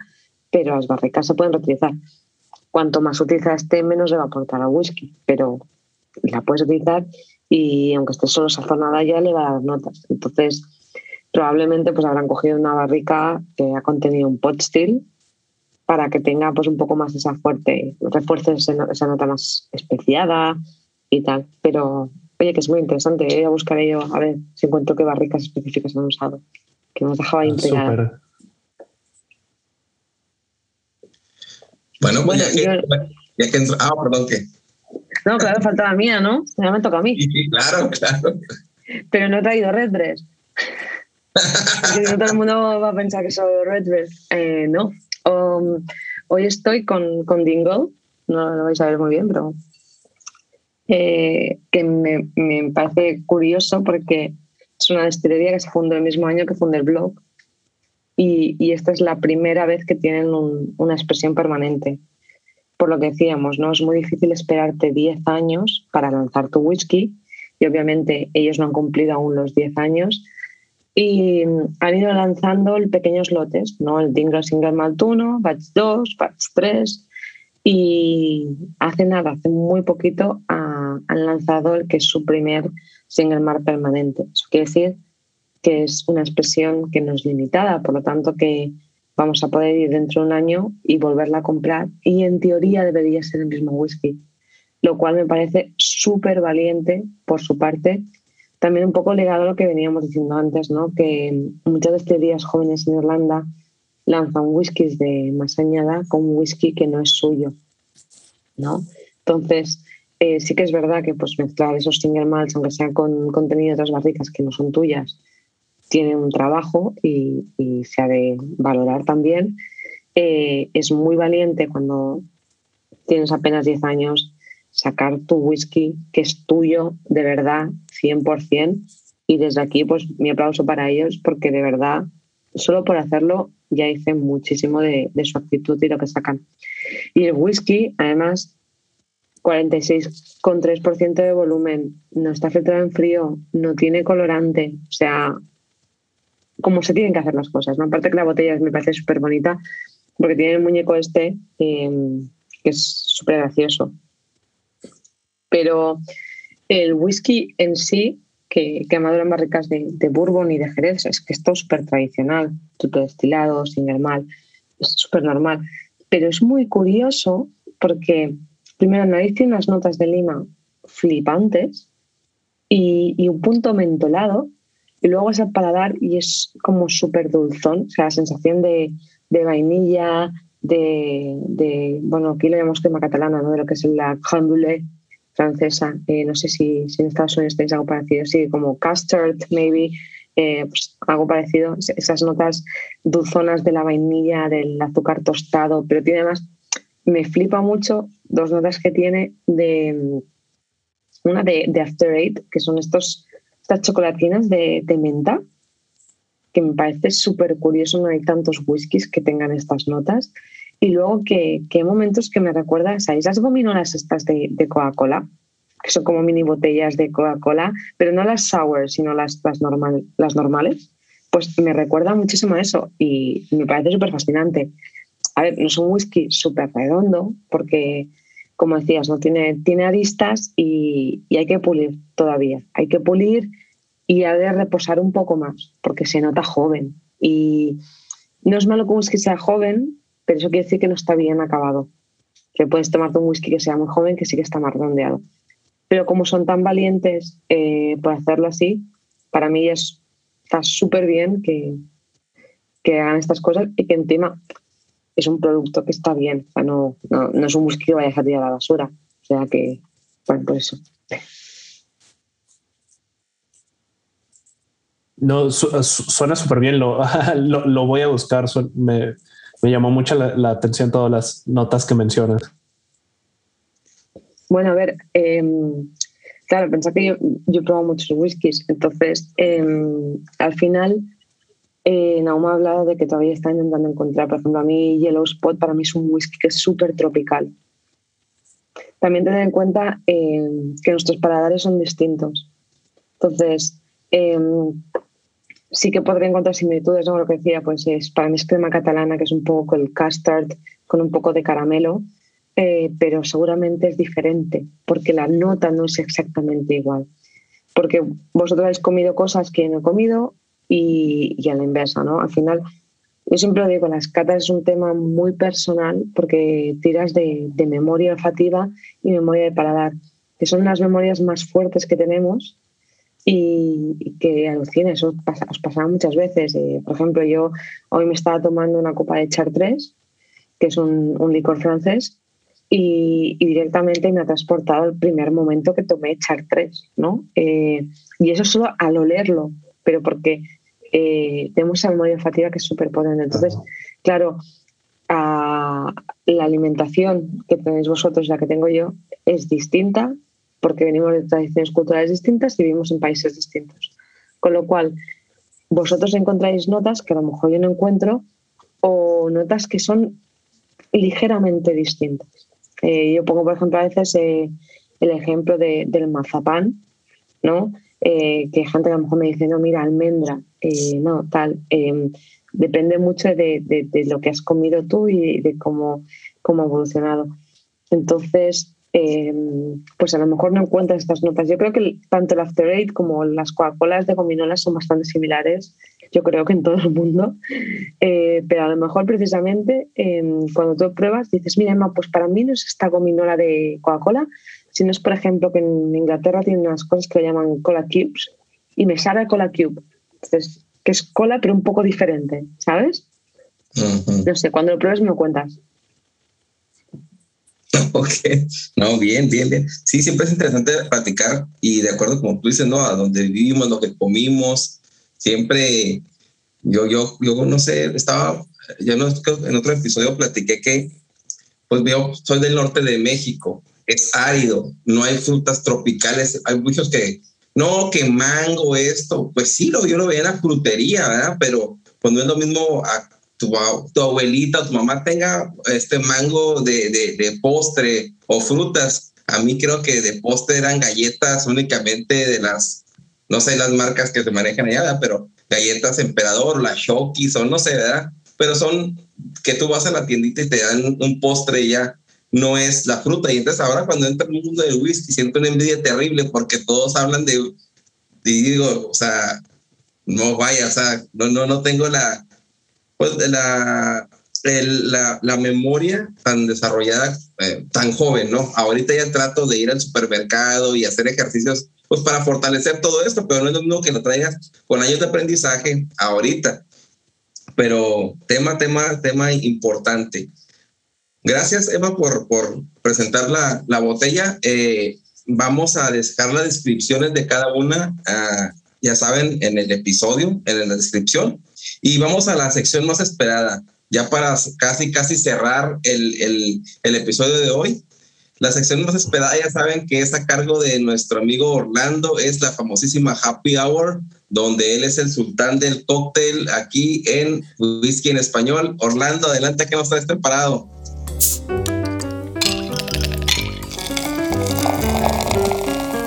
pero las barricas se pueden reutilizar cuanto más utiliza esté, menos le va a aportar al whisky, pero la puedes utilizar y aunque esté solo sazonada ya le va a dar notas. Entonces, probablemente pues habrán cogido una barrica que ha contenido un pot still para que tenga pues un poco más esa fuerte, refuerce esa nota más especiada y tal. Pero oye, que es muy interesante, ¿eh? ya buscaré yo a ver si encuentro qué barricas específicas han usado, que nos dejaba intrigada. Bueno, pues ya, que, ya que Ah, perdón, ¿qué? No, claro, falta la mía, ¿no? Ya me toca a mí. Sí, claro, claro. Pero no he traído Red Dress. Todo el mundo va a pensar que soy Red Dress. Eh, no. Um, hoy estoy con, con Dingle. No lo vais a ver muy bien, pero. Eh, que me, me, parece curioso porque es una destilería que se fundó el mismo año que fundó el blog y, esta es la primera vez que tienen una expresión permanente. Por lo que decíamos, ¿no? es muy difícil esperarte 10 años para lanzar tu whisky y obviamente ellos no han cumplido aún los 10 años y han ido lanzando pequeños lotes, ¿no? el Dingle Single Malt 1, Batch 2, Batch 3 y hace nada, hace muy poquito han lanzado el que es su primer Single Malt permanente. Eso quiere decir que es una expresión que no es limitada, por lo tanto que vamos a poder ir dentro de un año y volverla a comprar y en teoría debería ser el mismo whisky, lo cual me parece súper valiente por su parte. También un poco ligado a lo que veníamos diciendo antes, ¿no? que muchas destilerías jóvenes en Irlanda lanzan whiskies de más añada con un whisky que no es suyo. ¿no? Entonces, eh, sí que es verdad que pues, mezclar esos single malts, aunque sean con contenido de otras barricas que no son tuyas, tiene un trabajo y, se ha de valorar también. Eh, es muy valiente cuando tienes apenas 10 años sacar tu whisky que es tuyo de verdad 100% y desde aquí pues mi aplauso para ellos porque de verdad solo por hacerlo ya hice muchísimo de, su actitud y lo que sacan. Y el whisky, además, 46,3% de volumen, no está filtrado en frío, no tiene colorante, o sea, como se tienen que hacer las cosas. ¿no? Aparte que la botella me parece súper bonita porque tiene el muñeco este eh, que es súper gracioso. Pero el whisky en sí, que, que madura en barricas de, bourbon y de jerez, es que esto es súper tradicional, todo destilado, sin mal, es súper normal. Pero es muy curioso porque, primero, el nariz tiene unas notas de lima flipantes y, y un punto mentolado y luego es el paladar y es como súper dulzón, o sea, la sensación de, de vainilla, de, bueno, aquí lo llamamos tema catalana, ¿no? De lo que es la crème francesa. Eh, no sé si, si, en Estados Unidos tenéis algo parecido, sí, como custard, maybe, eh, pues algo parecido. Esas notas dulzonas de la vainilla, del azúcar tostado, pero tiene además, me flipa mucho dos notas que tiene de una de, de After Eight, que son estos estas chocolatinas de, menta, que me parece súper curioso, no hay tantos whiskies que tengan estas notas. Y luego que, hay momentos que me recuerda, ¿sabéis las gominolas estas de, Coca-Cola? Que son como mini botellas de Coca-Cola, pero no las sour, sino las, las, normal, las normales. Pues me recuerda muchísimo a eso y me parece súper fascinante. A ver, no es un whisky súper redondo, porque como decías, no tiene, tiene aristas y, hay que pulir todavía. Hay que pulir y ha de reposar un poco más, porque se nota joven. Y no es malo que un whisky sea joven, pero eso quiere decir que no está bien acabado. Que puedes tomarte un whisky que sea muy joven, que sí que está más redondeado. Pero como son tan valientes eh, por hacerlo así, para mí es, está súper bien que, que hagan estas cosas y que encima es un producto que está bien, no, no, es un whisky que vaya a dejar a la basura. O sea que, bueno, por eso. No, suena súper bien, lo, lo, voy a buscar. Me, me llamó mucho la, atención todas las notas que mencionas. Bueno, a ver, em, claro, pensá que yo, yo he probado muchos whiskies, entonces em, al final eh, Nauma ha hablado de que todavía está intentando encontrar, por ejemplo, a mí Yellow Spot para mí es un whisky que es súper tropical. También tener en cuenta eh, que nuestros paladares son distintos. Entonces, em, sí que podría encontrar similitudes, ¿no? Lo que decía, pues es, para mí es crema catalana, que es un poco el custard con un poco de caramelo, eh, pero seguramente es diferente, porque la nota no es exactamente igual. Porque vosotros habéis comido cosas que no he comido, y, a la inversa, ¿no? Al final, yo siempre lo digo, las catas es un tema muy personal porque tiras de, memoria olfativa y memoria de paladar, que son las memorias más fuertes que tenemos y, que alucina, eso os pasaba muchas veces. Eh, por ejemplo, yo hoy me estaba tomando una copa de Chartres, que es un, licor francés, y, directamente me ha transportado el primer momento que tomé Chartres, ¿no? Eh, y eso solo al olerlo, pero porque eh, tenemos esa memoria olfativa que es súper potente. Entonces, claro, la alimentación que tenéis vosotros y la que tengo yo es distinta porque venimos de tradiciones culturales distintas y vivimos en países distintos. Con lo cual, vosotros encontráis notas que a lo mejor yo no encuentro o notas que son ligeramente distintas. Eh, yo pongo, por ejemplo, a veces eh, el ejemplo del mazapán, ¿no? Eh, que gente a lo mejor me dice, no, mira, almendra, eh, no, tal. Eh, depende mucho de, lo que has comido tú y de cómo, cómo ha evolucionado. Entonces, pues a lo mejor no encuentras estas notas. Yo creo que tanto el After Eight como las Coca-Colas de gominolas son bastante similares, yo creo que en todo el mundo, pero a lo mejor precisamente cuando tú pruebas dices, mira, no, pues para mí no es esta gominola de Coca-Cola, si no es, por ejemplo, que en Inglaterra tienen unas cosas que le llaman cola cubes y me sabe cola cube. Entonces, que es cola, pero un poco diferente, ¿sabes? No sé, cuando lo pruebes me lo cuentas. Ok, no, bien, bien, bien. Sí, siempre es interesante platicar y de acuerdo como tú dices, ¿no? A donde vivimos, lo que comimos, siempre, yo, yo, yo no sé, estaba, ya no, en otro episodio platiqué que, pues yo soy del norte de México es árido, no hay frutas tropicales, hay muchos que, no, que mango, esto, pues sí, lo, yo lo veía en la frutería, ¿verdad? Pero cuando es lo mismo a tu, tu abuelita o tu mamá tenga este mango de, de, postre o frutas. A mí creo que de postre eran galletas únicamente de las, no sé las marcas que se manejan allá, pero galletas emperador, las Shokis o no sé, ¿verdad? Pero son que tú vas a la tiendita y te dan un postre ya no es la fruta. Y entonces ahora cuando entra en el mundo del whisky siento una envidia terrible porque todos hablan de, digo, o sea, no vaya, o sea, no, no, no tengo la, pues la, la, la, memoria tan desarrollada, eh, tan joven, ¿no? Ahorita ya trato de ir al supermercado y hacer ejercicios, pues para fortalecer todo esto, pero no es lo mismo que lo traigas con años de aprendizaje ahorita. Pero tema, tema, tema importante. Gracias, Eva, por, por presentar la, la botella. Eh, vamos a dejar las descripciones de cada una, uh, ya saben, en el episodio, en la descripción. Y vamos a la sección más esperada, ya para casi, casi cerrar el, el, el episodio de hoy. La sección más esperada, ya saben que es a cargo de nuestro amigo Orlando, es la famosísima Happy Hour, donde él es el sultán del cóctel aquí en Whisky en Español. Orlando, adelante, que nos traes preparado.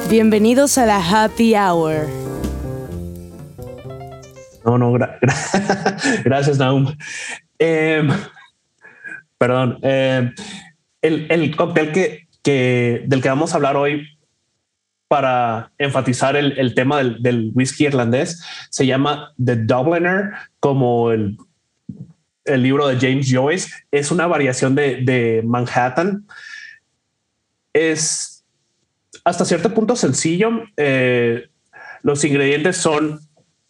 Bienvenidos a la Happy Hour. No, no, gra gracias, Naum. Eh, perdón. Eh, el, el, cóctel que, que, del que vamos a hablar hoy para enfatizar el, el tema del, del, whisky irlandés se llama The Dubliner, como el, el libro de James Joyce. Es una variación de, Manhattan. Es hasta cierto punto sencillo. Eh, los ingredientes son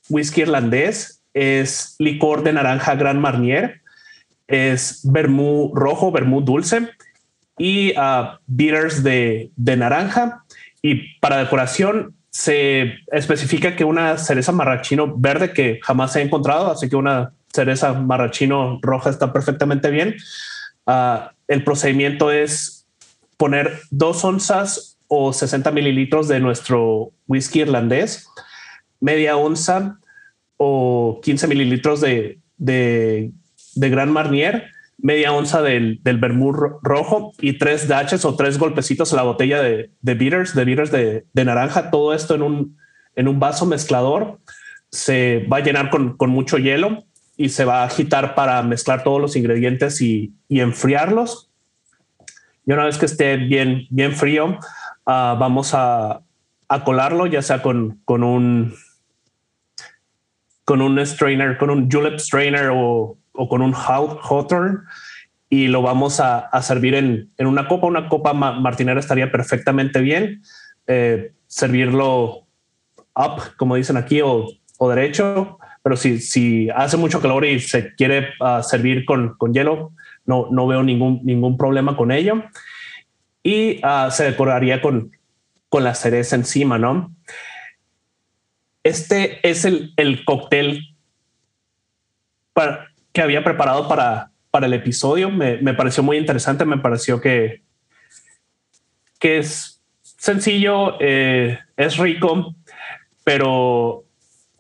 whisky irlandés, es licor de naranja Gran Marnier, es vermú rojo, vermú dulce y uh, bitters de, de, naranja. Y para decoración se especifica que una cereza marrachino verde que jamás he encontrado, así que una cereza marrachino roja está perfectamente bien. Uh, el procedimiento es poner dos onzas o 60 mililitros de nuestro whisky irlandés, media onza o 15 mililitros de, de, de Gran Marnier, media onza del, del vermouth rojo y tres daches o tres golpecitos a la botella de, de bitters, de bitters de, de, naranja, todo esto en un, en un vaso mezclador. Se va a llenar con, con, mucho hielo y se va a agitar para mezclar todos los ingredientes y, y enfriarlos. Y una vez que esté bien, bien frío, uh, vamos a, a, colarlo, ya sea con, con un con un strainer, con un julep strainer o, o con un hawthorn y lo vamos a, a servir en, en, una copa. Una copa martinera estaría perfectamente bien. Eh, servirlo up, como dicen aquí, o, o derecho. Pero si, si, hace mucho calor y se quiere uh, servir con, con hielo, no, no veo ningún, ningún problema con ello y uh, se decoraría con, con la cereza encima, ¿no? Este es el, el cóctel para, que había preparado para, para el episodio. Me, me, pareció muy interesante, me pareció que, que es sencillo, eh, es rico, pero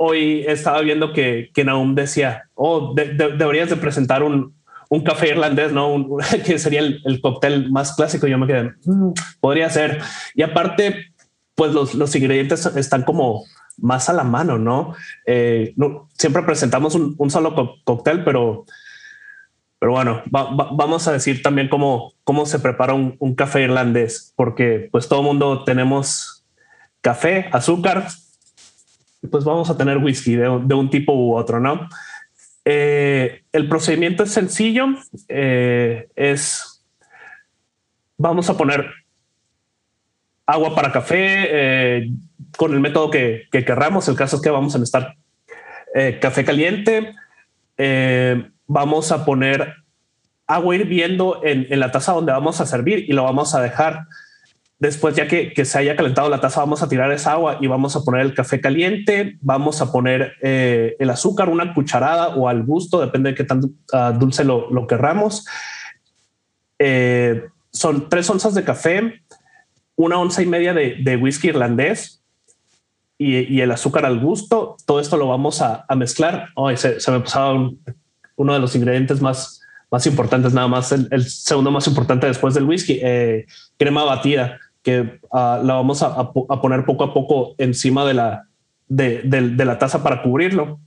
hoy estaba viendo que, que Naum decía, oh, de, de, deberías de presentar un, un café irlandés, ¿no? Que sería el, el, cóctel más clásico. Yo me quedé, mmm, podría ser. Y aparte, pues los, los, ingredientes están como más a la mano, ¿no? Eh, siempre presentamos un, solo cóctel, pero, pero bueno, va, va, vamos a decir también cómo, cómo se prepara un, un café irlandés, porque pues todo mundo tenemos café, azúcar, pues vamos a tener whisky de, un tipo u otro, ¿no? Eh, el procedimiento es sencillo. Eh, es, vamos a poner agua para café eh, con el método que, que, querramos. El caso es que vamos a necesitar café caliente. Vamos a poner agua hirviendo en, en, la taza donde vamos a servir y lo vamos a dejar Después, ya que, que, se haya calentado la taza, vamos a tirar esa agua y vamos a poner el café caliente, vamos a poner eh, el azúcar, una cucharada o al gusto, depende de qué tan uh, dulce lo, lo querramos. Eh, son tres onzas de café, una onza y media de, de whisky irlandés, y, el azúcar al gusto. Todo esto lo vamos a, mezclar. Hoy se, me pasaba uno de los ingredientes más, más importantes, nada más el, segundo más importante después del whisky, eh, crema batida, que ah, la vamos a, poner poco a poco encima de la, de, la taza para cubrirlo.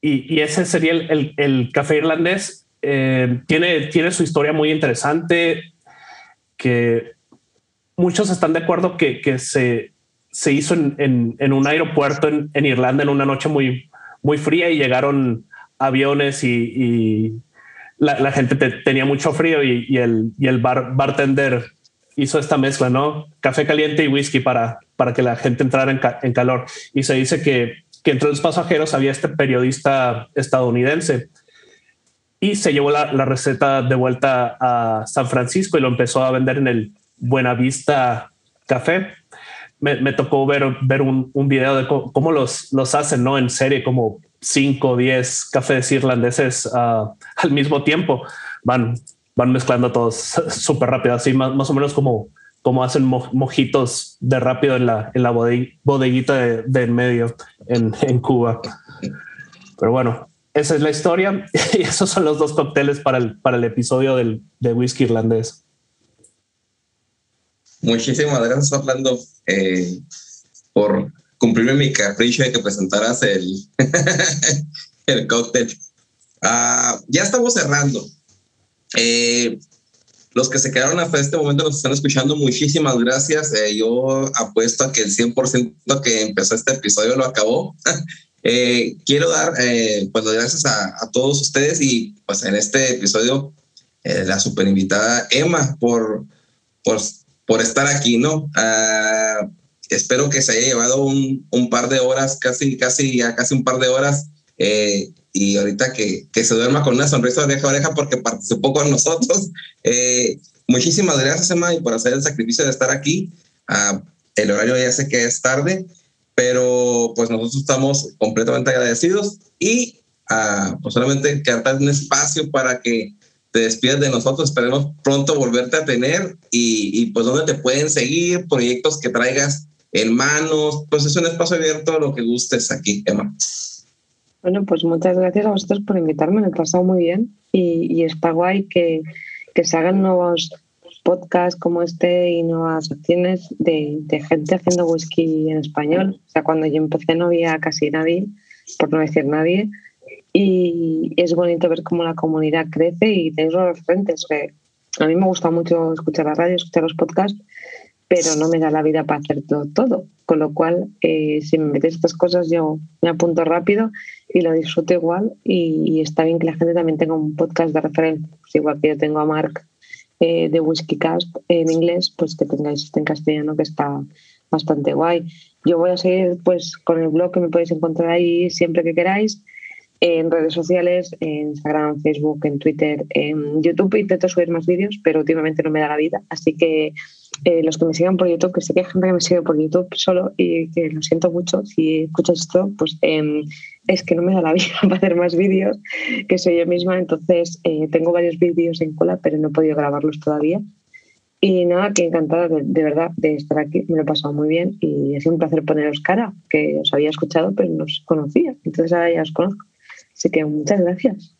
Y, ese sería el, café irlandés. Eh, tiene, tiene su historia muy interesante que muchos están de acuerdo que, se, se hizo en, un aeropuerto en, Irlanda en una noche muy, muy fría y llegaron aviones y, la, gente tenía mucho frío y, el, el bartender hizo esta mezcla, ¿no? Café caliente y whisky para, para que la gente entrara en, calor. Y se dice que, que, entre los pasajeros había este periodista estadounidense y se llevó la, la receta de vuelta a San Francisco y lo empezó a vender en el Buenavista Café. Me, tocó ver, ver un, un, video de cómo, los, los hacen, ¿no? En serie, como 5 o 10 cafés irlandeses uh, al mismo tiempo. Van, van mezclando todos súper rápido, así más, más, o menos como, como hacen mojitos de rápido en la, en la bodeguita de, de en medio en, en Cuba. Pero bueno, esa es la historia y esos son los dos cócteles para el, para el episodio del, de whisky irlandés. Muchísimas gracias, Orlando, eh, por cumplirme mi capricho de que presentaras el, el cóctel. Ah, ya estamos cerrando. Eh, los que se quedaron hasta este momento nos están escuchando, muchísimas gracias. Eh, yo apuesto a que el 100% que empezó este episodio lo acabó. quiero dar pues gracias a, a, todos ustedes y pues en este episodio la super invitada Emma por, por por estar aquí, ¿no? Ah, espero que se haya llevado un, un, par de horas, casi, casi, ya casi un par de horas. Eh, y ahorita que, que, se duerma con una sonrisa de oreja a oreja porque participó con nosotros. Eh, muchísimas gracias, Emma, y por hacer el sacrificio de estar aquí. Ah, el horario ya sé que es tarde, pero pues nosotros estamos completamente agradecidos y uh, pues solamente quedar un espacio para que te despides de nosotros. Esperemos pronto volverte a tener y, pues dónde te pueden seguir, proyectos que traigas en manos. Pues es un espacio abierto lo que gustes aquí, Emma. Bueno, pues muchas gracias a vosotros por invitarme, me he pasado muy bien y, está guay que, que, se hagan nuevos podcasts como este y nuevas acciones de, de, gente haciendo whisky en español. O sea, cuando yo empecé no había casi nadie, por no decir nadie, y es bonito ver cómo la comunidad crece y tenéis los referentes. a mí me gusta mucho escuchar la radio, escuchar los podcasts, pero no me da la vida para hacer todo, todo. Con lo cual, eh, si me metes estas cosas, yo me apunto rápido y lo disfruto igual. Y, está bien que la gente también tenga un podcast de referencia. Pues igual que yo tengo a Mark eh, de Whiskeycast en inglés, pues que tengáis este en castellano, que está bastante guay. Yo voy a seguir pues con el blog que me podéis encontrar ahí siempre que queráis en redes sociales, en Instagram, Facebook, en Twitter, en YouTube intento subir más vídeos, pero últimamente no me da la vida. Así que eh, los que me sigan por YouTube, que sé que hay gente que me sigue por YouTube solo y que lo siento mucho si escuchas esto, pues em, es que no me da la vida para hacer más vídeos, que soy yo misma. Entonces eh, tengo varios vídeos en cola, pero no he podido grabarlos todavía. Y nada, que encantada de, de, verdad de estar aquí, me lo he pasado muy bien y ha sido un placer poneros cara, que os había escuchado pero no os conocía, entonces ahora ya os conozco. Así que muchas gracias.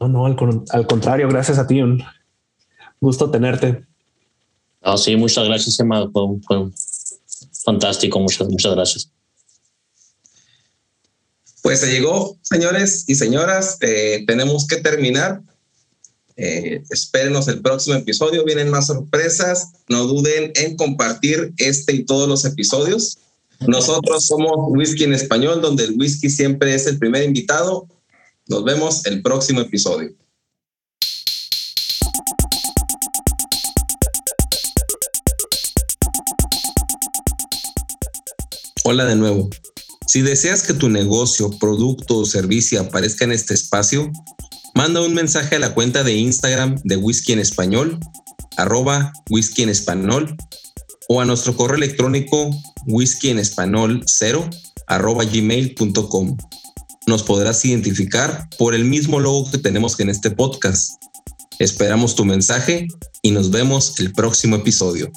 No, no, al, contrario, gracias a ti. Un gusto tenerte. Ah, sí, muchas gracias, Emma. Fue, fantástico. Muchas, muchas gracias. Pues se llegó, señores y señoras. Eh, tenemos que terminar. Eh, espérenos el próximo episodio. Vienen más sorpresas. No duden en compartir este y todos los episodios. Nosotros somos Whisky en Español, donde el whisky siempre es el primer invitado. Nos vemos el próximo episodio. Hola de nuevo. Si deseas que tu negocio, producto o servicio aparezca en este espacio, manda un mensaje a la cuenta de Instagram de Whisky en Español, arroba whisky en español, o a nuestro correo electrónico whisky en español 0 arroba gmail.com. Nos podrás identificar por el mismo logo que tenemos en este podcast. Esperamos tu mensaje y nos vemos el próximo episodio.